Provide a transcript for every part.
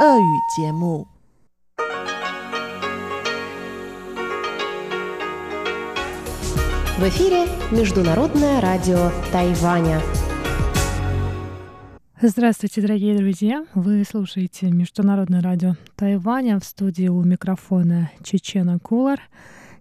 俄语节目。В эфире Международное радио Тайваня. Здравствуйте, дорогие друзья! Вы слушаете Международное радио Тайваня в студии у микрофона Чечена Кулар –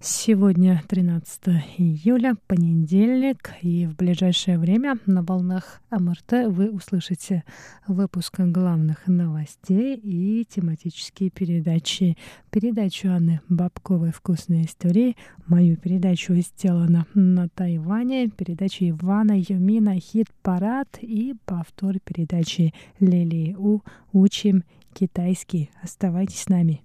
Сегодня 13 июля, понедельник, и в ближайшее время на волнах МРТ вы услышите выпуск главных новостей и тематические передачи. Передачу Анны Бабковой «Вкусные истории», мою передачу «Сделано на Тайване», передачу Ивана Юмина «Хит-парад» и повтор передачи Лилии У «Учим китайский». Оставайтесь с нами.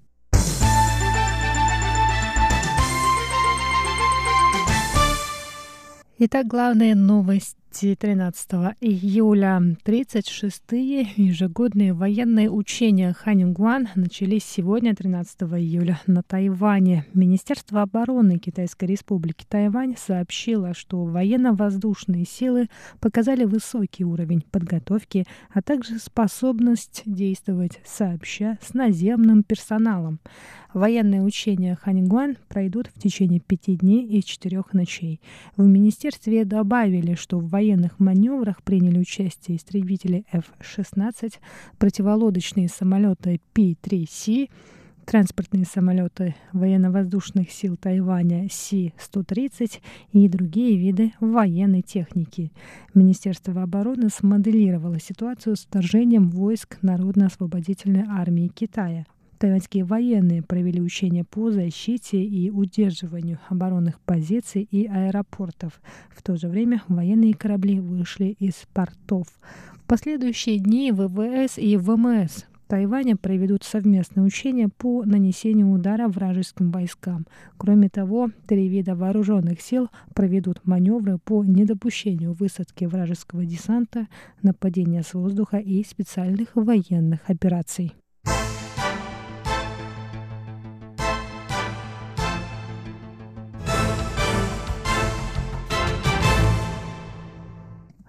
Итак, главные новости 13 июля 36-е ежегодные военные учения Ханингуан начались сегодня, 13 июля, на Тайване. Министерство обороны Китайской республики Тайвань сообщило, что военно-воздушные силы показали высокий уровень подготовки, а также способность действовать сообща с наземным персоналом. Военные учения Ханингуан пройдут в течение пяти дней и четырех ночей. В министерстве добавили, что в военных маневрах приняли участие истребители F-16, противолодочные самолеты P-3C, транспортные самолеты военно-воздушных сил Тайваня Си-130 и другие виды военной техники. Министерство обороны смоделировало ситуацию с вторжением войск Народно-освободительной армии Китая. Тайваньские военные провели учения по защите и удерживанию оборонных позиций и аэропортов. В то же время военные корабли вышли из портов. В последующие дни ВВС и ВМС Тайваня проведут совместные учения по нанесению удара вражеским войскам. Кроме того, три вида вооруженных сил проведут маневры по недопущению высадки вражеского десанта, нападения с воздуха и специальных военных операций.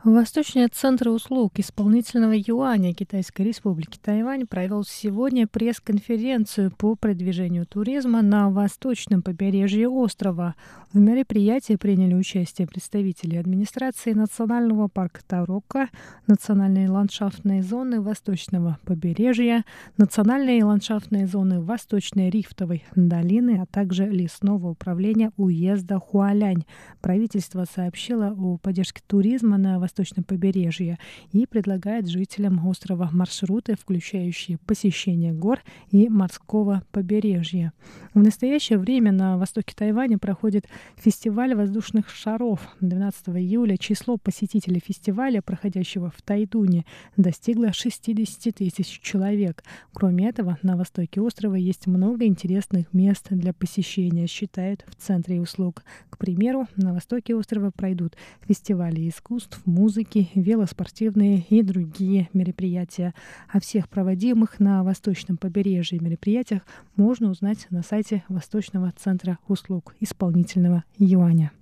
Восточный центр услуг исполнительного юаня Китайской республики Тайвань провел сегодня пресс-конференцию по продвижению туризма на восточном побережье острова. В мероприятии приняли участие представители администрации Национального парка Тарока, Национальной ландшафтной зоны Восточного побережья, Национальной ландшафтной зоны Восточной рифтовой долины, а также лесного управления уезда Хуалянь. Правительство сообщило о поддержке туризма на восточном восточном побережье и предлагает жителям острова маршруты, включающие посещение гор и морского побережья. В настоящее время на востоке Тайваня проходит фестиваль воздушных шаров. 12 июля число посетителей фестиваля, проходящего в Тайдуне, достигло 60 тысяч человек. Кроме этого, на востоке острова есть много интересных мест для посещения, считают в Центре услуг. К примеру, на востоке острова пройдут фестивали искусств, музыки, музыки, велоспортивные и другие мероприятия. О всех проводимых на Восточном побережье мероприятиях можно узнать на сайте Восточного центра услуг исполнительного юаня.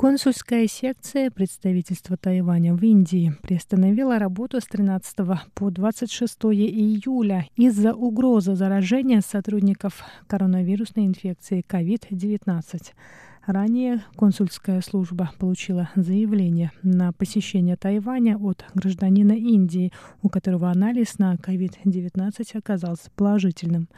Консульская секция представительства Тайваня в Индии приостановила работу с 13 по 26 июля из-за угрозы заражения сотрудников коронавирусной инфекции COVID-19. Ранее консульская служба получила заявление на посещение Тайваня от гражданина Индии, у которого анализ на COVID-19 оказался положительным.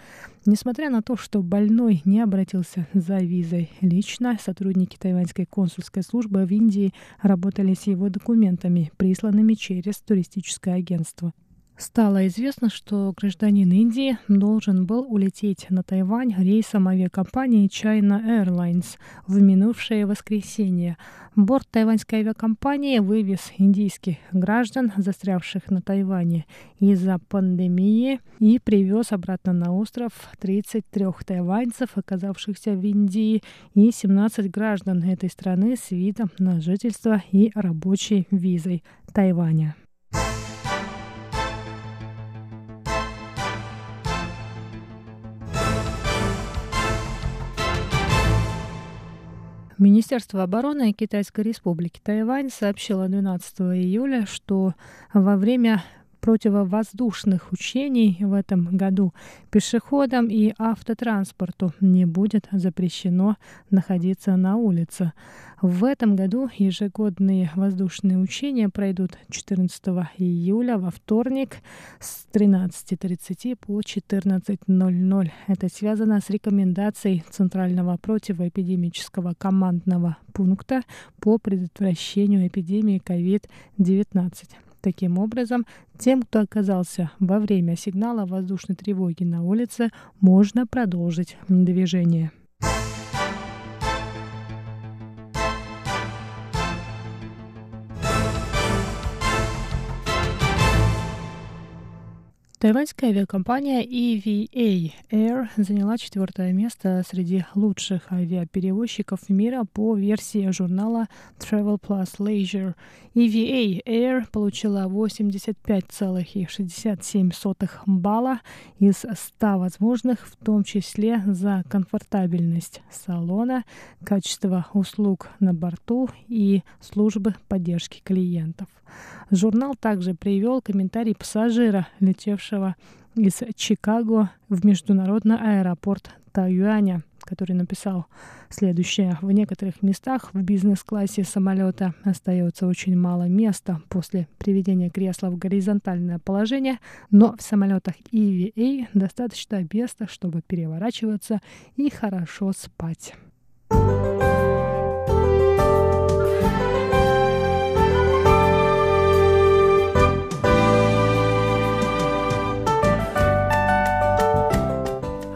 Несмотря на то, что больной не обратился за визой лично, сотрудники тайваньской консульской службы в Индии работали с его документами, присланными через туристическое агентство. Стало известно, что гражданин Индии должен был улететь на Тайвань рейсом авиакомпании China Airlines в минувшее воскресенье. Борт тайваньской авиакомпании вывез индийских граждан, застрявших на Тайване из-за пандемии, и привез обратно на остров 33 тайваньцев, оказавшихся в Индии, и 17 граждан этой страны с видом на жительство и рабочей визой Тайваня. Министерство обороны Китайской республики Тайвань сообщило 12 июля, что во время противовоздушных учений в этом году пешеходам и автотранспорту не будет запрещено находиться на улице. В этом году ежегодные воздушные учения пройдут 14 июля во вторник с 13.30 по 14.00. Это связано с рекомендацией Центрального противоэпидемического командного пункта по предотвращению эпидемии COVID-19. Таким образом, тем, кто оказался во время сигнала воздушной тревоги на улице, можно продолжить движение. Тайваньская авиакомпания EVA Air заняла четвертое место среди лучших авиаперевозчиков мира по версии журнала Travel Plus Leisure. EVA Air получила 85,67 балла из 100 возможных, в том числе за комфортабельность салона, качество услуг на борту и службы поддержки клиентов. Журнал также привел комментарий пассажира, летевшего из Чикаго в международный аэропорт Тайюаня, который написал следующее. В некоторых местах в бизнес-классе самолета остается очень мало места после приведения кресла в горизонтальное положение, но в самолетах EVA достаточно места, чтобы переворачиваться и хорошо спать.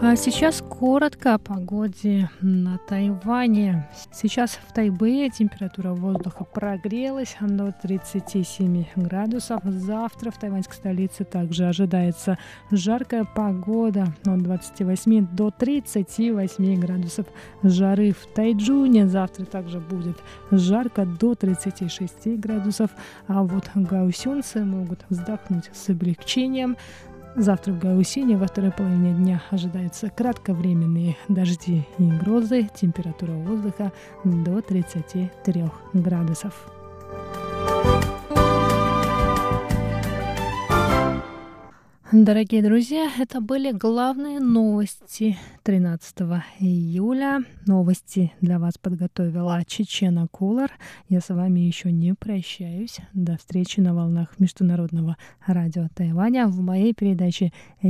А сейчас коротко о погоде на Тайване. Сейчас в Тайбэе температура воздуха прогрелась до 37 градусов. Завтра в тайваньской столице также ожидается жаркая погода от 28 до 38 градусов жары. В Тайджуне завтра также будет жарко до 36 градусов, а вот гаусюнцы могут вздохнуть с облегчением. Завтра в Гаусине во второй половине дня ожидаются кратковременные дожди и грозы. Температура воздуха до 33 градусов. Дорогие друзья, это были главные новости 13 июля. Новости для вас подготовила Чечена Кулар. Я с вами еще не прощаюсь. До встречи на волнах Международного радио Тайваня в моей передаче